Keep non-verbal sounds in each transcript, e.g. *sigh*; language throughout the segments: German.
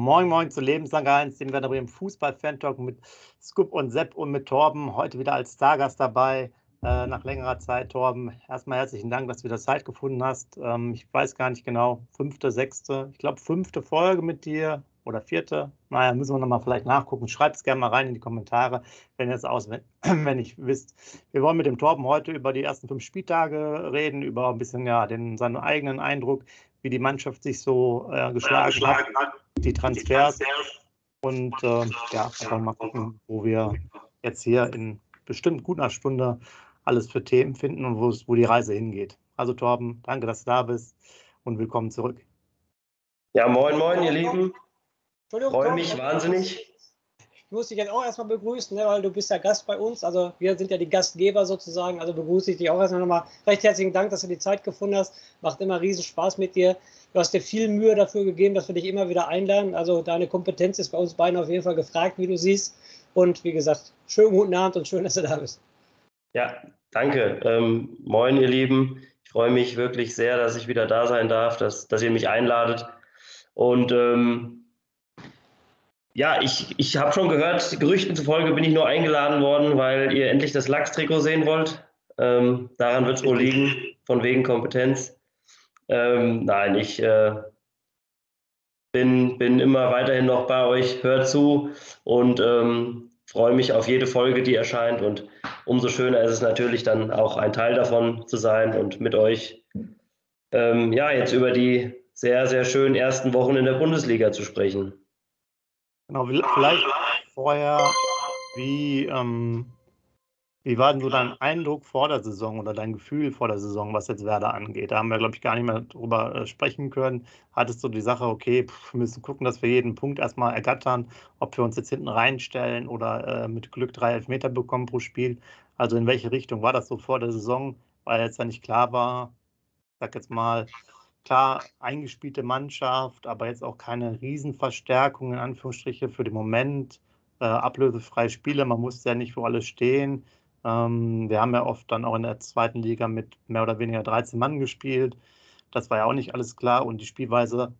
Moin Moin zu Lebenslang 1, den wir im Fußball-Fan-Talk mit Scoop und Sepp und mit Torben. Heute wieder als Stargast dabei, äh, nach längerer Zeit. Torben, erstmal herzlichen Dank, dass du wieder Zeit gefunden hast. Ähm, ich weiß gar nicht genau, fünfte, sechste, ich glaube fünfte Folge mit dir oder vierte. Naja, müssen wir nochmal vielleicht nachgucken. Schreibt es gerne mal rein in die Kommentare, wenn ihr es auswendig *clears throat* wisst. Wir wollen mit dem Torben heute über die ersten fünf Spieltage reden, über ein bisschen ja den, seinen eigenen Eindruck, wie die Mannschaft sich so äh, geschlagen, geschlagen hat die Transfers. Und äh, ja, einfach mal gucken, wo wir jetzt hier in bestimmt gut einer Stunde alles für Themen finden und wo die Reise hingeht. Also Torben, danke, dass du da bist und willkommen zurück. Ja, moin, moin, ihr Lieben. Freue mich wahnsinnig. Ich muss dich jetzt auch erstmal begrüßen, ne, weil du bist ja Gast bei uns. Also wir sind ja die Gastgeber sozusagen. Also begrüße ich dich auch erstmal nochmal. Recht herzlichen Dank, dass du die Zeit gefunden hast. Macht immer riesen Spaß mit dir. Du hast dir viel Mühe dafür gegeben, dass wir dich immer wieder einladen. Also deine Kompetenz ist bei uns beiden auf jeden Fall gefragt, wie du siehst. Und wie gesagt, schönen guten Abend und schön, dass du da bist. Ja, danke. Ähm, moin, ihr Lieben. Ich freue mich wirklich sehr, dass ich wieder da sein darf, dass, dass ihr mich einladet. Und ähm, ja, ich, ich habe schon gehört, Gerüchten zufolge bin ich nur eingeladen worden, weil ihr endlich das Lachs-Trikot sehen wollt. Ähm, daran wird es wohl liegen, von wegen Kompetenz. Ähm, nein, ich äh, bin, bin immer weiterhin noch bei euch, hört zu und ähm, freue mich auf jede Folge, die erscheint. Und umso schöner ist es natürlich dann auch ein Teil davon zu sein und mit euch ähm, ja jetzt über die sehr, sehr schönen ersten Wochen in der Bundesliga zu sprechen. Genau, vielleicht vorher, wie, ähm, wie war denn so dein Eindruck vor der Saison oder dein Gefühl vor der Saison, was jetzt Werder angeht? Da haben wir, glaube ich, gar nicht mehr drüber äh, sprechen können. Hattest du die Sache, okay, wir müssen gucken, dass wir jeden Punkt erstmal ergattern, ob wir uns jetzt hinten reinstellen oder äh, mit Glück drei Elfmeter bekommen pro Spiel? Also in welche Richtung war das so vor der Saison, weil jetzt ja nicht klar war, sag jetzt mal, klar eingespielte Mannschaft, aber jetzt auch keine Riesenverstärkung in Anführungsstriche für den Moment. Äh, ablösefreie Spiele, man muss ja nicht für alles stehen. Ähm, wir haben ja oft dann auch in der zweiten Liga mit mehr oder weniger 13 Mann gespielt. Das war ja auch nicht alles klar und die Spielweise,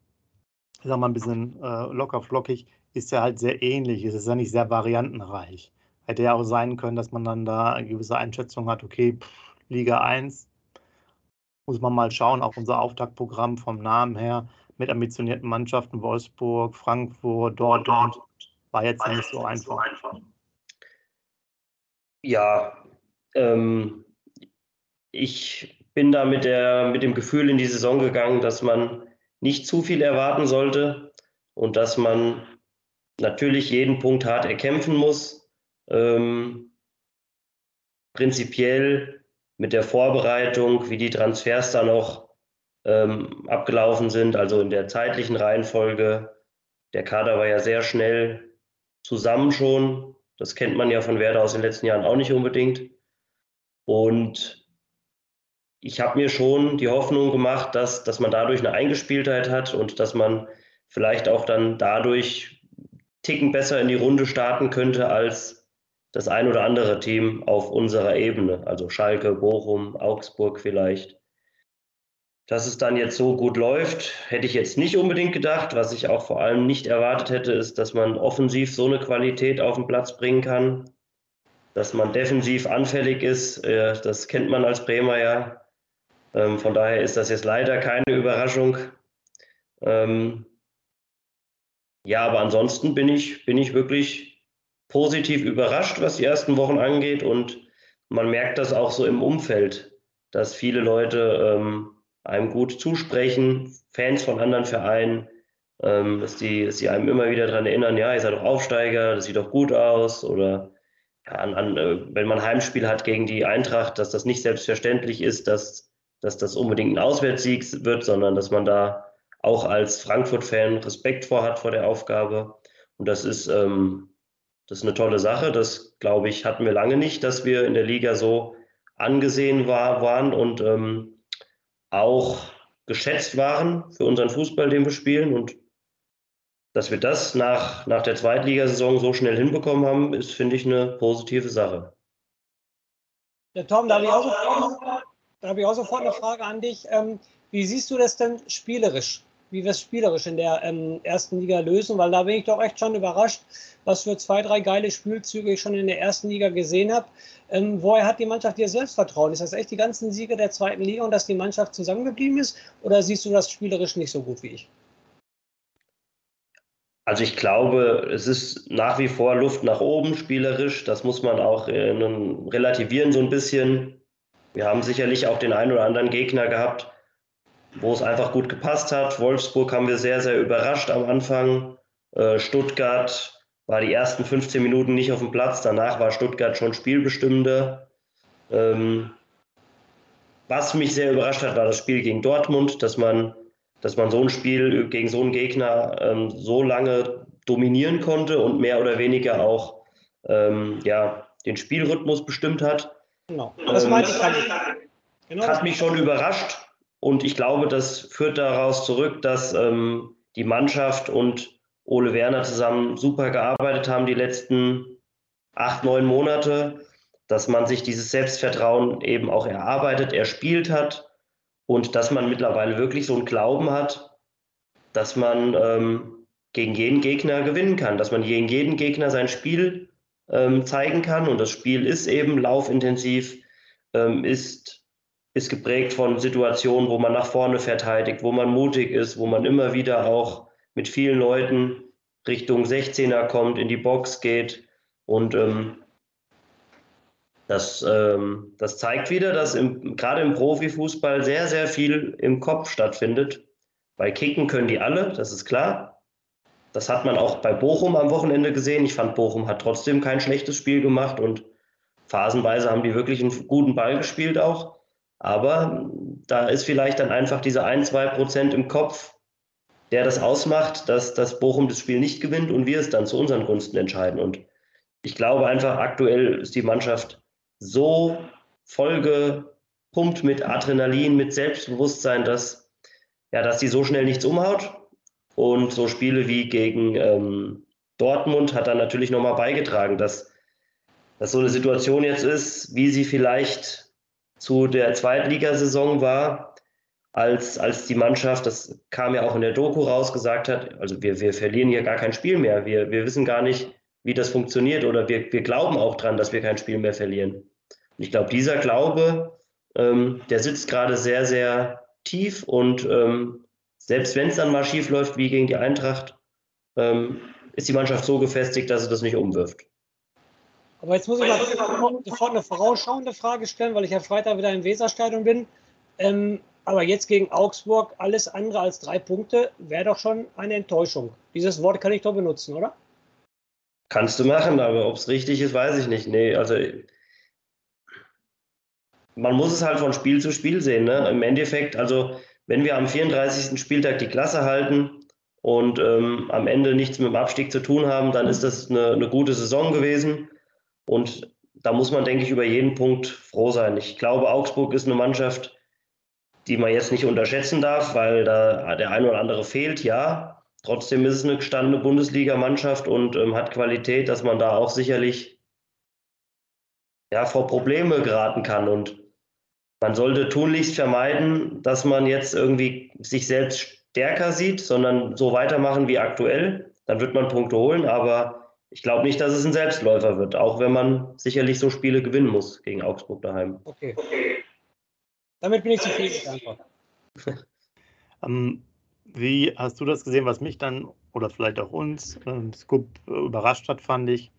ich sag mal ein bisschen äh, locker flockig, ist ja halt sehr ähnlich. Es ist ja nicht sehr variantenreich. Hätte ja auch sein können, dass man dann da eine gewisse Einschätzung hat, okay, pff, Liga 1, muss man mal schauen, auch unser Auftaktprogramm vom Namen her mit ambitionierten Mannschaften, Wolfsburg, Frankfurt, Dortmund, war jetzt nicht so einfach. Ja, ähm, ich bin da mit, der, mit dem Gefühl in die Saison gegangen, dass man nicht zu viel erwarten sollte und dass man natürlich jeden Punkt hart erkämpfen muss. Ähm, prinzipiell mit der Vorbereitung, wie die Transfers dann noch ähm, abgelaufen sind, also in der zeitlichen Reihenfolge. Der Kader war ja sehr schnell zusammen schon. Das kennt man ja von Werder aus den letzten Jahren auch nicht unbedingt. Und ich habe mir schon die Hoffnung gemacht, dass, dass man dadurch eine Eingespieltheit hat und dass man vielleicht auch dann dadurch Ticken besser in die Runde starten könnte als das ein oder andere Team auf unserer Ebene, also Schalke, Bochum, Augsburg vielleicht. Dass es dann jetzt so gut läuft, hätte ich jetzt nicht unbedingt gedacht. Was ich auch vor allem nicht erwartet hätte, ist, dass man offensiv so eine Qualität auf den Platz bringen kann. Dass man defensiv anfällig ist, äh, das kennt man als Bremer ja. Ähm, von daher ist das jetzt leider keine Überraschung. Ähm, ja, aber ansonsten bin ich, bin ich wirklich positiv überrascht, was die ersten Wochen angeht. Und man merkt das auch so im Umfeld, dass viele Leute ähm, einem gut zusprechen, Fans von anderen Vereinen, ähm, dass, die, dass die einem immer wieder daran erinnern, ja, ihr seid doch Aufsteiger, das sieht doch gut aus. Oder ja, an, an, äh, wenn man Heimspiel hat gegen die Eintracht, dass das nicht selbstverständlich ist, dass, dass das unbedingt ein Auswärtssieg wird, sondern dass man da auch als Frankfurt-Fan Respekt vor hat vor der Aufgabe. Und das ist, ähm, das ist eine tolle Sache. Das, glaube ich, hatten wir lange nicht, dass wir in der Liga so angesehen war, waren und ähm, auch geschätzt waren für unseren Fußball, den wir spielen. Und dass wir das nach, nach der Zweitligasaison so schnell hinbekommen haben, ist, finde ich, eine positive Sache. Ja, Tom, da habe ich, auch sofort, da habe ich auch sofort eine Frage an dich. Ähm, wie siehst du das denn spielerisch? Wie wir es spielerisch in der ähm, ersten Liga lösen? Weil da bin ich doch echt schon überrascht, was für zwei, drei geile Spielzüge ich schon in der ersten Liga gesehen habe. Ähm, woher hat die Mannschaft ihr Selbstvertrauen? Ist das echt die ganzen Siege der zweiten Liga und dass die Mannschaft zusammengeblieben ist? Oder siehst du das spielerisch nicht so gut wie ich? Also ich glaube, es ist nach wie vor Luft nach oben spielerisch. Das muss man auch äh, relativieren so ein bisschen. Wir haben sicherlich auch den einen oder anderen Gegner gehabt, wo es einfach gut gepasst hat. Wolfsburg haben wir sehr, sehr überrascht am Anfang. Äh, Stuttgart war die ersten 15 Minuten nicht auf dem Platz. Danach war Stuttgart schon spielbestimmender. Ähm, was mich sehr überrascht hat, war das Spiel gegen Dortmund, dass man dass man so ein Spiel gegen so einen Gegner ähm, so lange dominieren konnte und mehr oder weniger auch ähm, ja, den Spielrhythmus bestimmt hat. Genau, das ähm, meinte ich. Genau. Hat mich schon überrascht und ich glaube, das führt daraus zurück, dass ähm, die Mannschaft und Ole Werner zusammen super gearbeitet haben die letzten acht, neun Monate, dass man sich dieses Selbstvertrauen eben auch erarbeitet, erspielt hat und dass man mittlerweile wirklich so einen Glauben hat, dass man ähm, gegen jeden Gegner gewinnen kann, dass man gegen jeden Gegner sein Spiel ähm, zeigen kann. Und das Spiel ist eben laufintensiv, ähm, ist, ist geprägt von Situationen, wo man nach vorne verteidigt, wo man mutig ist, wo man immer wieder auch mit vielen Leuten Richtung 16er kommt, in die Box geht. Und ähm, das, ähm, das zeigt wieder, dass im, gerade im Profifußball sehr, sehr viel im Kopf stattfindet. Bei Kicken können die alle, das ist klar. Das hat man auch bei Bochum am Wochenende gesehen. Ich fand, Bochum hat trotzdem kein schlechtes Spiel gemacht und phasenweise haben die wirklich einen guten Ball gespielt auch. Aber da ist vielleicht dann einfach diese ein, zwei Prozent im Kopf, der das ausmacht, dass, dass Bochum das Spiel nicht gewinnt und wir es dann zu unseren Gunsten entscheiden. Und ich glaube einfach, aktuell ist die Mannschaft so vollgepumpt mit Adrenalin, mit Selbstbewusstsein, dass, ja, dass die so schnell nichts umhaut. Und so Spiele wie gegen ähm, Dortmund hat dann natürlich nochmal beigetragen, dass, dass so eine Situation jetzt ist, wie sie vielleicht zu der Zweitligasaison war, als, als die Mannschaft, das kam ja auch in der Doku raus, gesagt hat, also wir, wir verlieren hier gar kein Spiel mehr. Wir, wir wissen gar nicht, wie das funktioniert oder wir, wir glauben auch dran, dass wir kein Spiel mehr verlieren. Und ich glaube, dieser Glaube, ähm, der sitzt gerade sehr, sehr tief und ähm, selbst wenn es dann mal schief läuft wie gegen die Eintracht, ähm, ist die Mannschaft so gefestigt, dass sie das nicht umwirft. Aber jetzt muss ich mal sofort eine vorausschauende Frage stellen, weil ich ja Freitag wieder im Weserstadion bin. Ähm, aber jetzt gegen Augsburg alles andere als drei Punkte wäre doch schon eine Enttäuschung. Dieses Wort kann ich doch benutzen, oder? Kannst du machen, aber ob es richtig ist, weiß ich nicht. Nee, also man muss es halt von Spiel zu Spiel sehen. Ne? Im Endeffekt, also wenn wir am 34. Spieltag die Klasse halten und ähm, am Ende nichts mit dem Abstieg zu tun haben, dann ist das eine, eine gute Saison gewesen. Und da muss man, denke ich, über jeden Punkt froh sein. Ich glaube, Augsburg ist eine Mannschaft, die man jetzt nicht unterschätzen darf, weil da der ein oder andere fehlt, ja. Trotzdem ist es eine gestandene Bundesligamannschaft und ähm, hat Qualität, dass man da auch sicherlich ja, vor Probleme geraten kann. Und man sollte tunlichst vermeiden, dass man jetzt irgendwie sich selbst stärker sieht, sondern so weitermachen wie aktuell. Dann wird man Punkte holen, aber ich glaube nicht, dass es ein Selbstläufer wird, auch wenn man sicherlich so Spiele gewinnen muss gegen Augsburg daheim. Okay. Damit bin ich zufrieden. Danke. um, *laughs* Wie hast du das gesehen, was mich dann oder vielleicht auch uns äh, Scoop überrascht hat, fand ich,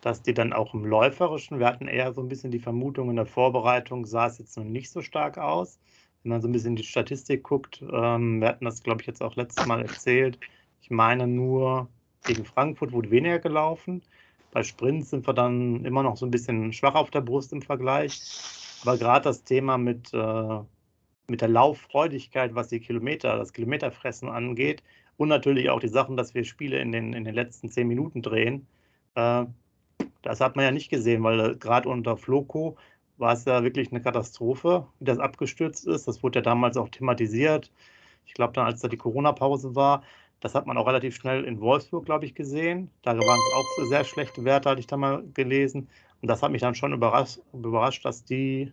dass die dann auch im Läuferischen, wir hatten eher so ein bisschen die Vermutung in der Vorbereitung, sah es jetzt noch nicht so stark aus. Wenn man so ein bisschen die Statistik guckt, ähm, wir hatten das, glaube ich, jetzt auch letztes Mal erzählt. Ich meine nur, gegen Frankfurt wurde weniger gelaufen. Bei Sprints sind wir dann immer noch so ein bisschen schwach auf der Brust im Vergleich. Aber gerade das Thema mit, äh, mit der Lauffreudigkeit, was die Kilometer, das Kilometerfressen angeht, und natürlich auch die Sachen, dass wir Spiele in den, in den letzten zehn Minuten drehen, äh, das hat man ja nicht gesehen, weil äh, gerade unter Floco war es ja wirklich eine Katastrophe, wie das abgestürzt ist. Das wurde ja damals auch thematisiert. Ich glaube, dann, als da die Corona-Pause war, das hat man auch relativ schnell in Wolfsburg, glaube ich, gesehen. Da waren es auch sehr schlechte Werte, hatte ich da mal gelesen. Und das hat mich dann schon überrascht, überrascht dass die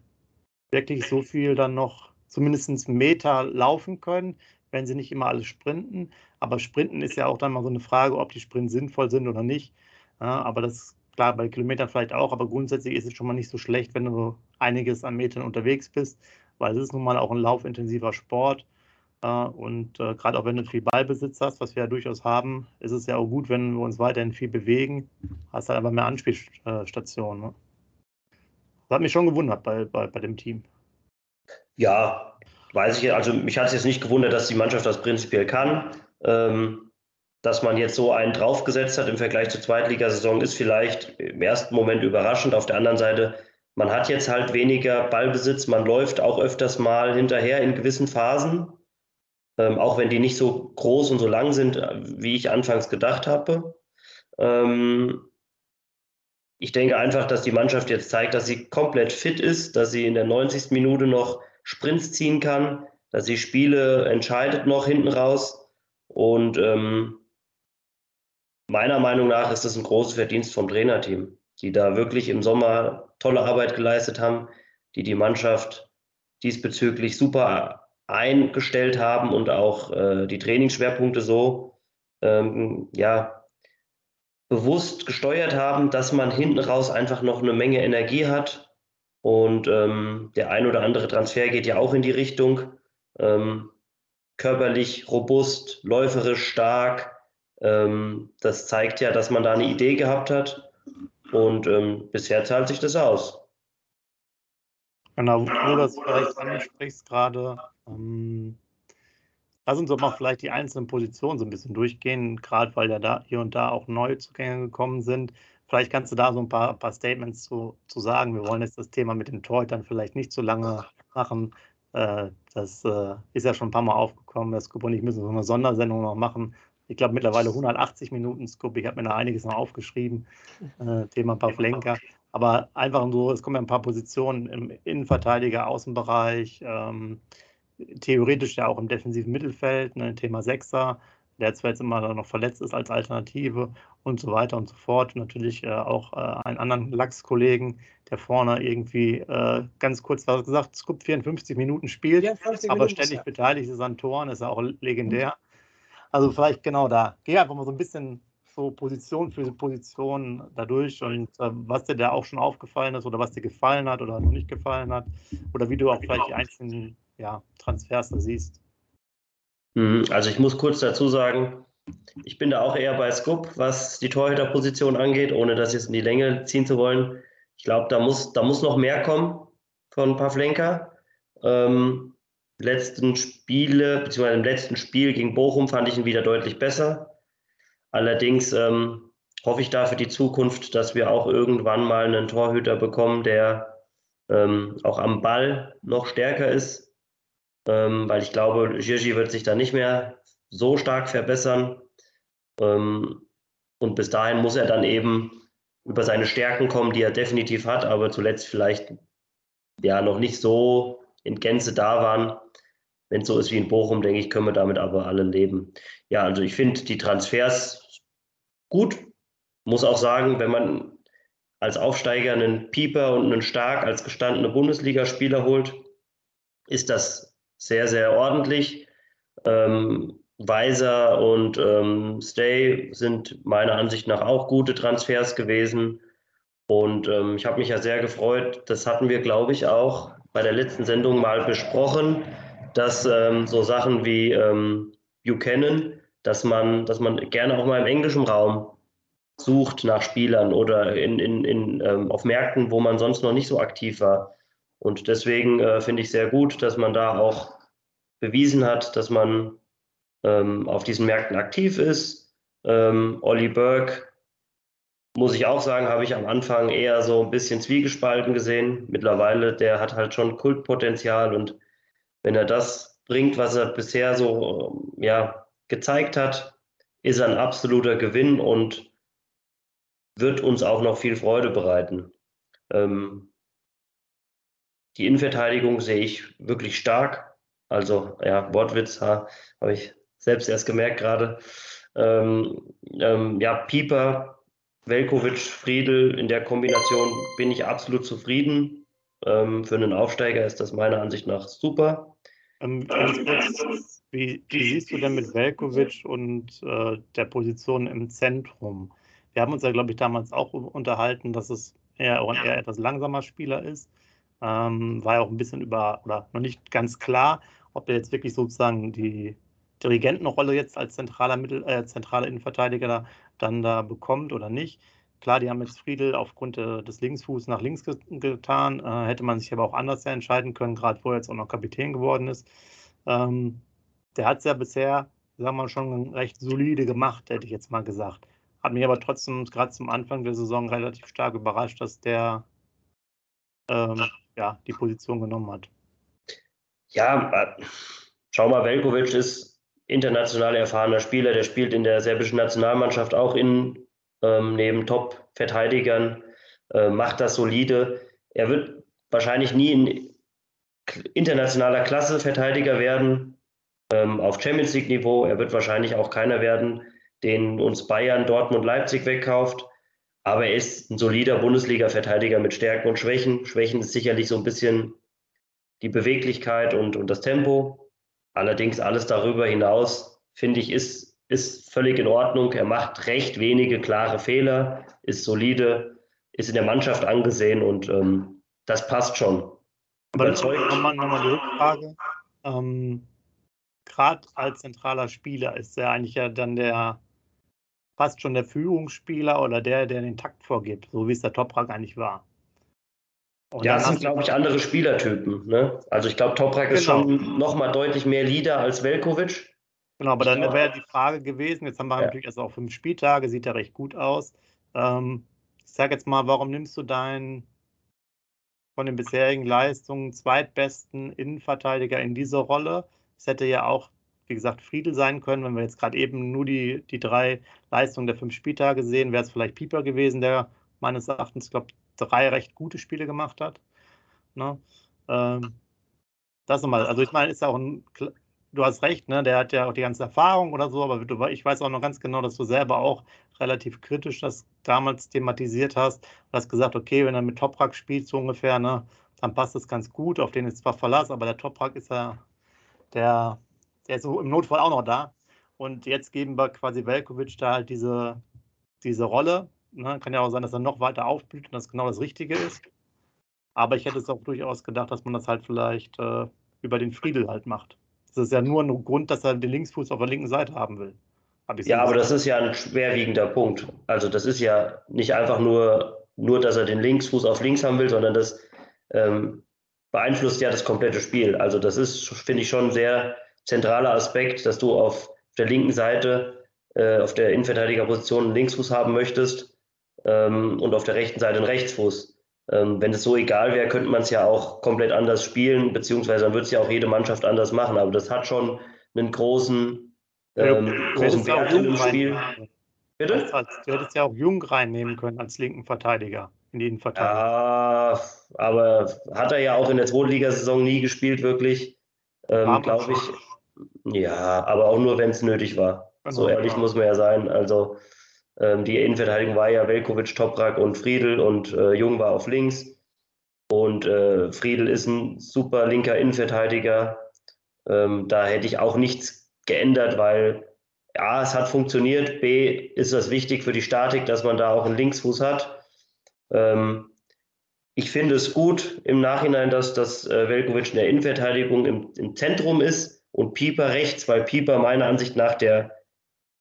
wirklich so viel dann noch zumindest Meter laufen können, wenn sie nicht immer alles sprinten. Aber Sprinten ist ja auch dann mal so eine Frage, ob die Sprints sinnvoll sind oder nicht. Ja, aber das klar, bei Kilometern vielleicht auch, aber grundsätzlich ist es schon mal nicht so schlecht, wenn du einiges an Metern unterwegs bist, weil es ist nun mal auch ein laufintensiver Sport. Äh, und äh, gerade auch wenn du viel Ballbesitz hast, was wir ja durchaus haben, ist es ja auch gut, wenn wir uns weiterhin viel bewegen. Hast halt aber mehr Anspielstationen. Ne? Das hat mich schon gewundert bei, bei, bei dem Team. Ja, weiß ich, also mich hat es jetzt nicht gewundert, dass die Mannschaft das prinzipiell kann. Ähm, dass man jetzt so einen draufgesetzt hat im Vergleich zur Zweitligasaison, ist vielleicht im ersten Moment überraschend. Auf der anderen Seite, man hat jetzt halt weniger Ballbesitz, man läuft auch öfters mal hinterher in gewissen Phasen, ähm, auch wenn die nicht so groß und so lang sind, wie ich anfangs gedacht habe. Ähm, ich denke einfach, dass die Mannschaft jetzt zeigt, dass sie komplett fit ist, dass sie in der 90. Minute noch Sprints ziehen kann, dass sie Spiele entscheidet noch hinten raus. Und ähm, meiner Meinung nach ist das ein großes Verdienst vom Trainerteam, die da wirklich im Sommer tolle Arbeit geleistet haben, die die Mannschaft diesbezüglich super eingestellt haben und auch äh, die Trainingsschwerpunkte so ähm, ja, bewusst gesteuert haben, dass man hinten raus einfach noch eine Menge Energie hat. Und ähm, der ein oder andere Transfer geht ja auch in die Richtung. Ähm, körperlich robust, läuferisch stark, ähm, das zeigt ja, dass man da eine Idee gehabt hat und ähm, bisher zahlt sich das aus. Genau, wo du das vielleicht ansprichst gerade, ähm, lass uns doch mal vielleicht die einzelnen Positionen so ein bisschen durchgehen, gerade weil ja da hier und da auch neue Zugänge gekommen sind. Vielleicht kannst du da so ein paar, paar Statements zu, zu sagen. Wir wollen jetzt das Thema mit den Torhütern vielleicht nicht so lange machen. Äh, das äh, ist ja schon ein paar Mal aufgekommen. Das Scoop und ich müssen so eine Sondersendung noch machen, ich glaube, mittlerweile 180 Minuten Scoop. Ich habe mir da einiges noch aufgeschrieben, *laughs* äh, Thema Pavlenka. Aber einfach so, es kommen ja ein paar Positionen im Innenverteidiger, Außenbereich, ähm, theoretisch ja auch im defensiven Mittelfeld, ne, Thema Sechser, der zwar jetzt immer noch verletzt ist als Alternative und so weiter und so fort. natürlich äh, auch äh, einen anderen Lachs-Kollegen, der vorne irgendwie äh, ganz kurz was gesagt, Scoop 54 Minuten spielt, 54 aber Minuten ständig beteiligt ist an Toren, ist ja auch legendär. Also vielleicht genau da. Geh einfach mal so ein bisschen so Position für Position dadurch und äh, was dir da auch schon aufgefallen ist oder was dir gefallen hat oder noch nicht gefallen hat oder wie du auch vielleicht die einzelnen ja, Transfers da siehst. Mhm, also ich muss kurz dazu sagen, ich bin da auch eher bei Scoop, was die Torhüterposition angeht, ohne das jetzt in die Länge ziehen zu wollen. Ich glaube, da muss, da muss noch mehr kommen von Pavlenka. Ähm, letzten Spiele, beziehungsweise im letzten Spiel gegen Bochum fand ich ihn wieder deutlich besser. Allerdings ähm, hoffe ich da für die Zukunft, dass wir auch irgendwann mal einen Torhüter bekommen, der ähm, auch am Ball noch stärker ist, ähm, weil ich glaube, Gigi wird sich da nicht mehr so stark verbessern. Ähm, und bis dahin muss er dann eben über seine Stärken kommen, die er definitiv hat, aber zuletzt vielleicht ja noch nicht so in Gänze da waren. Wenn es so ist wie in Bochum, denke ich, können wir damit aber alle leben. Ja, also ich finde die Transfers gut. Muss auch sagen, wenn man als Aufsteiger einen Pieper und einen Stark als gestandene Bundesligaspieler holt, ist das sehr, sehr ordentlich. Ähm, Weiser und ähm, Stay sind meiner Ansicht nach auch gute Transfers gewesen. Und ähm, ich habe mich ja sehr gefreut. Das hatten wir, glaube ich, auch bei der letzten Sendung mal besprochen, dass ähm, so Sachen wie ähm, Buchanan, dass man, dass man gerne auch mal im englischen Raum sucht nach Spielern oder in, in, in, ähm, auf Märkten, wo man sonst noch nicht so aktiv war. Und deswegen äh, finde ich sehr gut, dass man da auch bewiesen hat, dass man ähm, auf diesen Märkten aktiv ist. Ähm, Olli Burke, muss ich auch sagen, habe ich am Anfang eher so ein bisschen zwiegespalten gesehen. Mittlerweile, der hat halt schon Kultpotenzial und wenn er das bringt, was er bisher so ja, gezeigt hat, ist er ein absoluter Gewinn und wird uns auch noch viel Freude bereiten. Ähm, die Innenverteidigung sehe ich wirklich stark. Also, ja, Wortwitz habe ich selbst erst gemerkt gerade. Ähm, ähm, ja, Pieper, Velkovic, Friedel, in der Kombination bin ich absolut zufrieden. Ähm, für einen Aufsteiger ist das meiner Ansicht nach super. Ähm, kurz, wie, wie, siehst du denn mit Velkovic und äh, der Position im Zentrum? Wir haben uns ja, glaube ich, damals auch unterhalten, dass es eher eher etwas langsamer Spieler ist. Ähm, war ja auch ein bisschen über, oder noch nicht ganz klar, ob er jetzt wirklich sozusagen die Dirigentenrolle jetzt als zentraler Mittel, äh, zentraler Innenverteidiger da, dann da bekommt oder nicht. Klar, die haben jetzt Friedel aufgrund äh, des Linksfußs nach links get getan. Äh, hätte man sich aber auch anders entscheiden können, gerade wo er jetzt auch noch Kapitän geworden ist. Ähm, der hat es ja bisher, sagen wir mal, schon recht solide gemacht, hätte ich jetzt mal gesagt. Hat mich aber trotzdem gerade zum Anfang der Saison relativ stark überrascht, dass der ähm, ja, die Position genommen hat. Ja, äh, schau mal, Velkovic ist international erfahrener Spieler, der spielt in der serbischen Nationalmannschaft auch in, ähm, neben Top-Verteidigern, äh, macht das solide. Er wird wahrscheinlich nie in internationaler Klasse Verteidiger werden, ähm, auf Champions League-Niveau. Er wird wahrscheinlich auch keiner werden, den uns Bayern, Dortmund, Leipzig wegkauft. Aber er ist ein solider Bundesliga-Verteidiger mit Stärken und Schwächen. Schwächen ist sicherlich so ein bisschen die Beweglichkeit und, und das Tempo. Allerdings alles darüber hinaus, finde ich, ist, ist völlig in Ordnung. Er macht recht wenige klare Fehler, ist solide, ist in der Mannschaft angesehen und ähm, das passt schon. Aber nochmal noch mal die Rückfrage. Ähm, Gerade als zentraler Spieler ist er eigentlich ja dann der fast schon der Führungsspieler oder der, der den Takt vorgibt, so wie es der Toprak eigentlich war. Und ja, das sind, glaube ich, andere Spielertypen. Ne? Also ich glaube, Toprak genau. ist schon nochmal deutlich mehr Leader als Velkovic. Genau, aber dann wäre die Frage gewesen, jetzt haben wir ja. natürlich erst auch fünf Spieltage, sieht ja recht gut aus. Ähm, ich sage jetzt mal, warum nimmst du deinen von den bisherigen Leistungen zweitbesten Innenverteidiger in diese Rolle? Es hätte ja auch wie gesagt, Friedel sein können. Wenn wir jetzt gerade eben nur die, die drei Leistungen der fünf Spieltage sehen, wäre es vielleicht Pieper gewesen, der meines Erachtens, glaube drei recht gute Spiele gemacht hat. Ne? Ähm, das nochmal, also ich meine, ist auch ein, du hast recht, ne? der hat ja auch die ganze Erfahrung oder so, aber ich weiß auch noch ganz genau, dass du selber auch relativ kritisch das damals thematisiert hast. Du hast gesagt, okay, wenn er mit Toprak spielt, so ungefähr, ne, dann passt das ganz gut, auf den ist zwar Verlass, aber der Toprak ist ja der der ist so im Notfall auch noch da. Und jetzt geben wir quasi Velkovic da halt diese, diese Rolle. Ne? Kann ja auch sein, dass er noch weiter aufblüht und das genau das Richtige ist. Aber ich hätte es auch durchaus gedacht, dass man das halt vielleicht äh, über den Friedel halt macht. Das ist ja nur ein Grund, dass er den Linksfuß auf der linken Seite haben will. Ja, aber das ist ja ein schwerwiegender Punkt. Also das ist ja nicht einfach nur, nur dass er den Linksfuß auf links haben will, sondern das ähm, beeinflusst ja das komplette Spiel. Also das ist, finde ich, schon sehr zentraler Aspekt, dass du auf der linken Seite, äh, auf der Innenverteidigerposition einen Linksfuß haben möchtest ähm, und auf der rechten Seite einen Rechtsfuß. Ähm, wenn es so egal wäre, könnte man es ja auch komplett anders spielen, beziehungsweise dann würde es ja auch jede Mannschaft anders machen. Aber das hat schon einen großen, ähm, ja, großen Wert im Spiel. Bitte? Du hättest ja auch Jung reinnehmen können als linken Verteidiger in die Innenverteidigung. Ja, aber hat er ja auch in der Zweitligasaison nie gespielt, wirklich. Ähm, Glaube ich, ja, aber auch nur, wenn es nötig war. Genau, so ehrlich genau. muss man ja sein. Also ähm, die Innenverteidigung war ja Velkovic, Toprak und Friedel und äh, Jung war auf links. Und äh, Friedel ist ein super linker Innenverteidiger. Ähm, da hätte ich auch nichts geändert, weil A, es hat funktioniert, B, ist das wichtig für die Statik, dass man da auch einen Linksfuß hat. Ähm, ich finde es gut im Nachhinein, dass das äh, Velkovic in der Innenverteidigung im, im Zentrum ist und Pieper rechts, weil Pieper meiner Ansicht nach der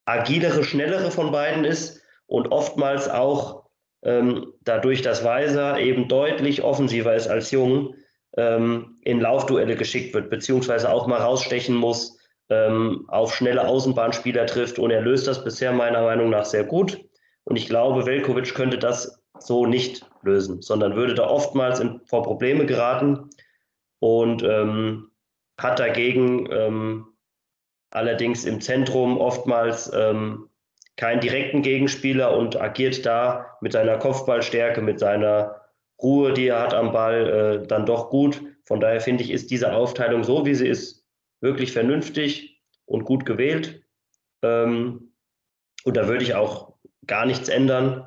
agilere, schnellere von beiden ist und oftmals auch ähm, dadurch, dass Weiser eben deutlich offensiver ist als Jung, ähm, in Laufduelle geschickt wird, beziehungsweise auch mal rausstechen muss, ähm, auf schnelle Außenbahnspieler trifft. Und er löst das bisher meiner Meinung nach sehr gut. Und ich glaube, Velkovic könnte das so nicht lösen, sondern würde da oftmals in, vor Probleme geraten und ähm, hat dagegen ähm, allerdings im Zentrum oftmals ähm, keinen direkten Gegenspieler und agiert da mit seiner Kopfballstärke, mit seiner Ruhe, die er hat am Ball, äh, dann doch gut. Von daher finde ich, ist diese Aufteilung so, wie sie ist, wirklich vernünftig und gut gewählt. Ähm, und da würde ich auch gar nichts ändern.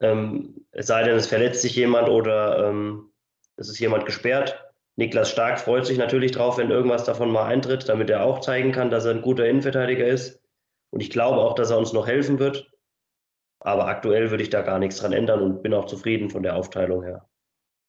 Ähm, es sei denn, es verletzt sich jemand oder ähm, es ist jemand gesperrt. Niklas Stark freut sich natürlich drauf, wenn irgendwas davon mal eintritt, damit er auch zeigen kann, dass er ein guter Innenverteidiger ist. Und ich glaube auch, dass er uns noch helfen wird. Aber aktuell würde ich da gar nichts dran ändern und bin auch zufrieden von der Aufteilung her.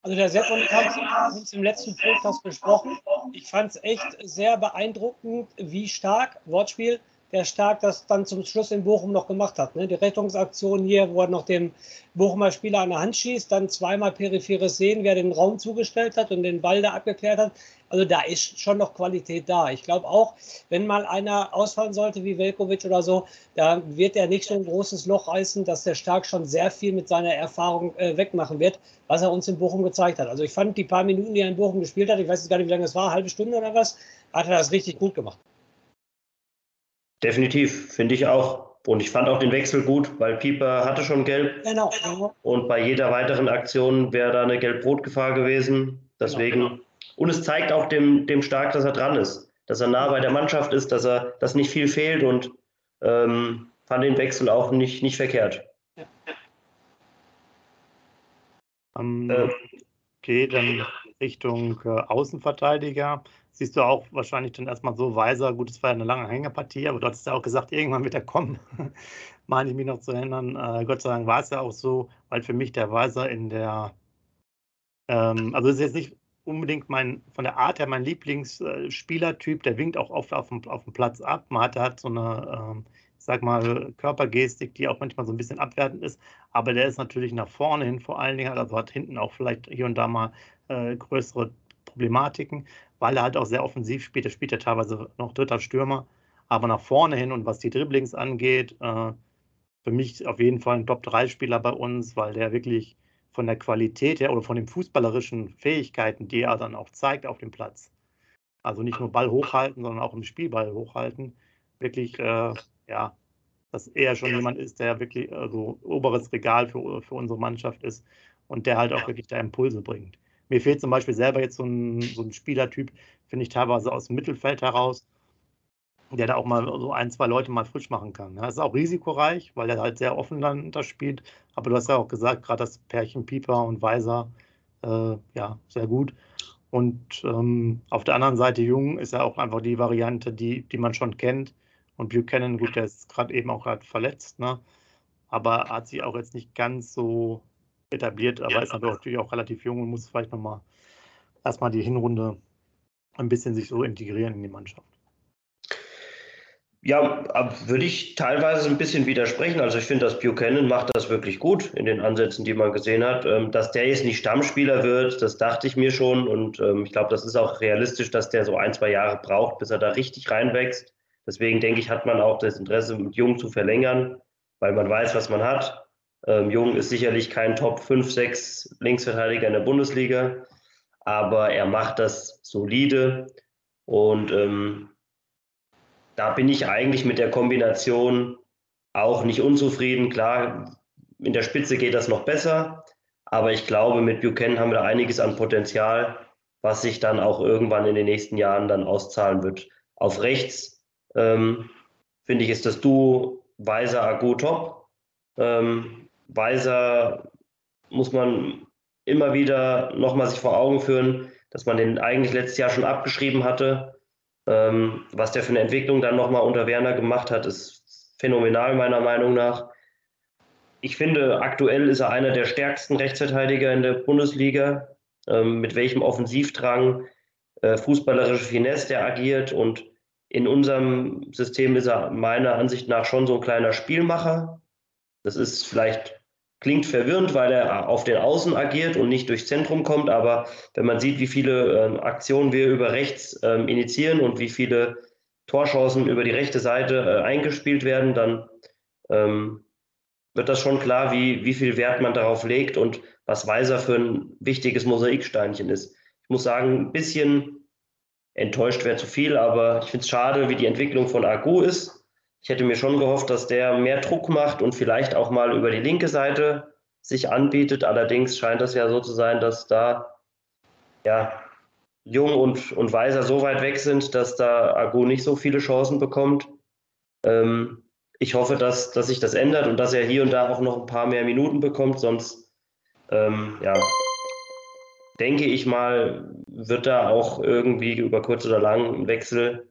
Also der Sepp und ich haben es im letzten Podcast besprochen. Ich fand es echt sehr beeindruckend, wie stark, Wortspiel, der Stark das dann zum Schluss in Bochum noch gemacht hat. Ne? Die Rettungsaktion hier, wo er noch dem Bochumer Spieler an der Hand schießt, dann zweimal peripheres Sehen, wer den Raum zugestellt hat und den Ball da abgeklärt hat. Also da ist schon noch Qualität da. Ich glaube auch, wenn mal einer ausfallen sollte wie Velkovic oder so, da wird er nicht so ein großes Loch reißen, dass der Stark schon sehr viel mit seiner Erfahrung äh, wegmachen wird, was er uns in Bochum gezeigt hat. Also ich fand die paar Minuten, die er in Bochum gespielt hat, ich weiß jetzt gar nicht, wie lange es war, halbe Stunde oder was, hat er das richtig gut gemacht. Definitiv, finde ich auch. Und ich fand auch den Wechsel gut, weil Pieper hatte schon gelb. Genau. Und bei jeder weiteren Aktion wäre da eine Gelb-Rot-Gefahr gewesen. Deswegen. Genau, genau. Und es zeigt auch dem, dem Stark, dass er dran ist, dass er nah bei der Mannschaft ist, dass er, dass nicht viel fehlt und ähm, fand den Wechsel auch nicht, nicht verkehrt. Ja. Ähm, okay, dann Richtung äh, Außenverteidiger siehst du auch wahrscheinlich dann erstmal so weiser. Gut, es war ja eine lange Hängepartie, aber du hattest ja auch gesagt, irgendwann wird er kommen. *laughs* Meine ich mich noch zu erinnern. Äh, Gott sei Dank war es ja auch so, weil für mich der Weiser in der, ähm, also ist jetzt nicht unbedingt mein, von der Art her mein Lieblingsspielertyp, der winkt auch oft auf dem, auf dem Platz ab. Man hat, hat so eine, ähm, sag mal, Körpergestik, die auch manchmal so ein bisschen abwertend ist, aber der ist natürlich nach vorne hin vor allen Dingen, also hat hinten auch vielleicht hier und da mal äh, größere Problematiken, weil er halt auch sehr offensiv spielt. Er spielt ja teilweise noch dritter Stürmer, aber nach vorne hin und was die Dribblings angeht, äh, für mich auf jeden Fall ein Top-3-Spieler bei uns, weil der wirklich von der Qualität her oder von den fußballerischen Fähigkeiten, die er dann auch zeigt auf dem Platz, also nicht nur Ball hochhalten, sondern auch im Spielball hochhalten, wirklich, äh, ja, dass er schon jemand ist, der wirklich also oberes Regal für, für unsere Mannschaft ist und der halt auch wirklich da Impulse bringt. Mir fehlt zum Beispiel selber jetzt so ein, so ein Spielertyp, finde ich teilweise aus dem Mittelfeld heraus, der da auch mal so ein, zwei Leute mal frisch machen kann. Das ist auch risikoreich, weil er halt sehr offen dann das spielt. Aber du hast ja auch gesagt, gerade das Pärchen Pieper und Weiser, äh, ja, sehr gut. Und ähm, auf der anderen Seite Jung ist ja auch einfach die Variante, die, die man schon kennt. Und Buchanan, gut, der ist gerade eben auch gerade verletzt, ne? aber hat sich auch jetzt nicht ganz so etabliert, aber ja. ist natürlich auch relativ jung und muss vielleicht nochmal erstmal die Hinrunde ein bisschen sich so integrieren in die Mannschaft. Ja, würde ich teilweise ein bisschen widersprechen. Also ich finde, dass Buchanan macht das wirklich gut in den Ansätzen, die man gesehen hat. Ähm, dass der jetzt nicht Stammspieler wird, das dachte ich mir schon. Und ähm, ich glaube, das ist auch realistisch, dass der so ein, zwei Jahre braucht, bis er da richtig reinwächst. Deswegen denke ich, hat man auch das Interesse, mit Jung zu verlängern, weil man weiß, was man hat. Ähm, Jung ist sicherlich kein Top 5, 6 Linksverteidiger in der Bundesliga, aber er macht das solide. Und ähm, da bin ich eigentlich mit der Kombination auch nicht unzufrieden. Klar, in der Spitze geht das noch besser, aber ich glaube, mit Buchanan haben wir da einiges an Potenzial, was sich dann auch irgendwann in den nächsten Jahren dann auszahlen wird. Auf rechts ähm, finde ich, ist das Duo Weiser Agu top. Ähm, Weiser muss man immer wieder nochmal sich vor Augen führen, dass man den eigentlich letztes Jahr schon abgeschrieben hatte ähm, was der für eine Entwicklung dann nochmal unter Werner gemacht hat, ist phänomenal meiner Meinung nach. Ich finde, aktuell ist er einer der stärksten Rechtsverteidiger in der Bundesliga, ähm, mit welchem Offensivdrang, äh, fußballerische Finesse der agiert. Und in unserem System ist er meiner Ansicht nach schon so ein kleiner Spielmacher. Das ist vielleicht, klingt verwirrend, weil er auf den Außen agiert und nicht durchs Zentrum kommt, aber wenn man sieht, wie viele ähm, Aktionen wir über rechts ähm, initiieren und wie viele Torchancen über die rechte Seite äh, eingespielt werden, dann ähm, wird das schon klar, wie, wie viel Wert man darauf legt und was Weiser für ein wichtiges Mosaiksteinchen ist. Ich muss sagen, ein bisschen enttäuscht wäre zu viel, aber ich finde es schade, wie die Entwicklung von Agu ist. Ich hätte mir schon gehofft, dass der mehr Druck macht und vielleicht auch mal über die linke Seite sich anbietet. Allerdings scheint es ja so zu sein, dass da ja, Jung und, und Weiser so weit weg sind, dass da Agu nicht so viele Chancen bekommt. Ähm, ich hoffe, dass, dass sich das ändert und dass er hier und da auch noch ein paar mehr Minuten bekommt. Sonst, ähm, ja, denke ich mal, wird da auch irgendwie über kurz oder lang ein Wechsel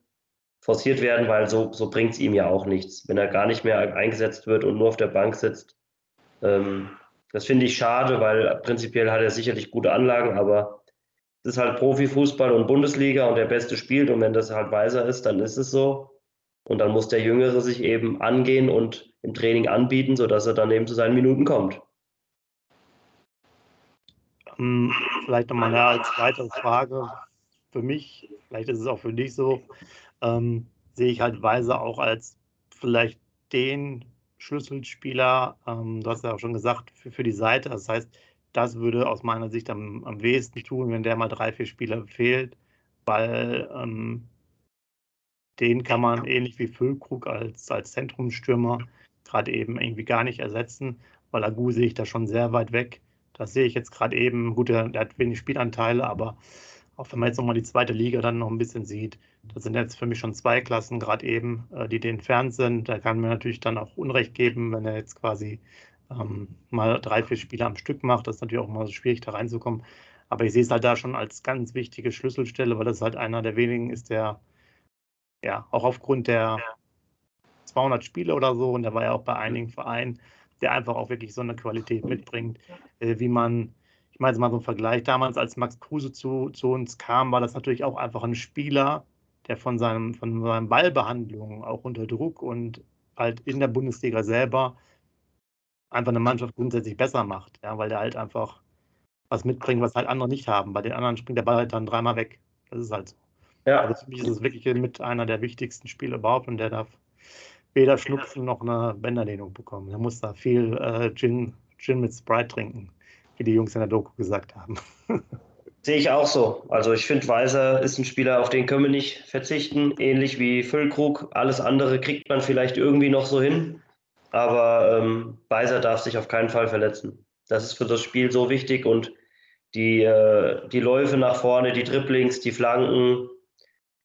forciert werden, weil so, so bringt es ihm ja auch nichts, wenn er gar nicht mehr eingesetzt wird und nur auf der Bank sitzt. Ähm, das finde ich schade, weil prinzipiell hat er sicherlich gute Anlagen, aber es ist halt Profifußball und Bundesliga und der Beste spielt und wenn das halt weiser ist, dann ist es so. Und dann muss der Jüngere sich eben angehen und im Training anbieten, sodass er dann eben zu seinen Minuten kommt. Ähm, vielleicht nochmal als weitere Frage für mich, vielleicht ist es auch für dich so, ähm, sehe ich halt Weise auch als vielleicht den Schlüsselspieler, ähm, du hast ja auch schon gesagt, für, für die Seite. Das heißt, das würde aus meiner Sicht am, am wenigsten tun, wenn der mal drei, vier Spieler fehlt, weil ähm, den kann man ähnlich wie Füllkrug als, als Zentrumstürmer gerade eben irgendwie gar nicht ersetzen, weil Agu sehe ich da schon sehr weit weg. Das sehe ich jetzt gerade eben. Gut, der, der, hat wenig Spielanteile, aber auch wenn man jetzt nochmal die zweite Liga dann noch ein bisschen sieht, das sind jetzt für mich schon zwei Klassen gerade eben, äh, die den entfernt sind. Da kann man natürlich dann auch Unrecht geben, wenn er jetzt quasi ähm, mal drei, vier Spiele am Stück macht. Das ist natürlich auch mal so schwierig, da reinzukommen. Aber ich sehe es halt da schon als ganz wichtige Schlüsselstelle, weil das halt einer der wenigen ist, der ja auch aufgrund der 200 Spiele oder so, und der war ja auch bei einigen Vereinen, der einfach auch wirklich so eine Qualität mitbringt, äh, wie man, ich meine jetzt mal so ein Vergleich, damals als Max Kruse zu, zu uns kam, war das natürlich auch einfach ein Spieler, der von seinem, von seinen Ballbehandlungen auch unter Druck und halt in der Bundesliga selber einfach eine Mannschaft grundsätzlich besser macht, ja, weil der halt einfach was mitbringt, was halt andere nicht haben. Bei den anderen springt der Ball halt dann dreimal weg. Das ist halt so. Ja. Also für mich ist es wirklich mit einer der wichtigsten Spiele überhaupt und der darf weder schnupfen noch eine Bänderdehnung bekommen. Er muss da viel äh, Gin, Gin mit Sprite trinken, wie die Jungs in der Doku gesagt haben. *laughs* Sehe ich auch so. Also ich finde, Weiser ist ein Spieler, auf den können wir nicht verzichten, ähnlich wie Füllkrug. Alles andere kriegt man vielleicht irgendwie noch so hin. Aber ähm, Weiser darf sich auf keinen Fall verletzen. Das ist für das Spiel so wichtig und die, äh, die Läufe nach vorne, die Dribblings, die Flanken,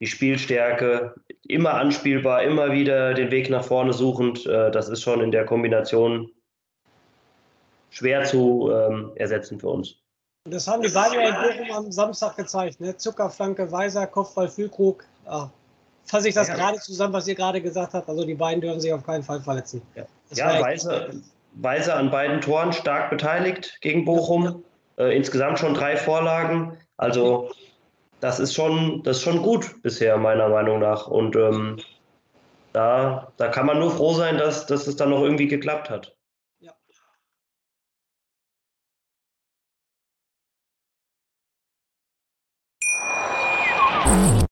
die Spielstärke, immer anspielbar, immer wieder den Weg nach vorne suchend, äh, das ist schon in der Kombination schwer zu ähm, ersetzen für uns. Das haben die beiden ja in Bochum am Samstag gezeigt. Ne? Zuckerflanke, Weiser, Kopfball, Füllkrug. Ja. Fasse ich das ja. gerade zusammen, was ihr gerade gesagt habt. Also die beiden dürfen sich auf keinen Fall verletzen. Ja, ja Weiser, Weiser an beiden Toren stark beteiligt gegen Bochum. Äh, insgesamt schon drei Vorlagen. Also das ist schon, das ist schon gut bisher, meiner Meinung nach. Und ähm, da, da kann man nur froh sein, dass, dass es dann noch irgendwie geklappt hat.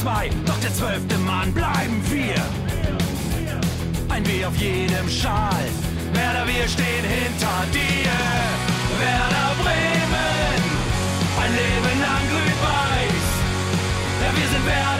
2, doch der zwölfte Mann bleiben wir. Ein W auf jedem Schal, Werder, wir stehen hinter dir. Werder Bremen, ein Leben lang grün-weiß. Ja, wir sind Werder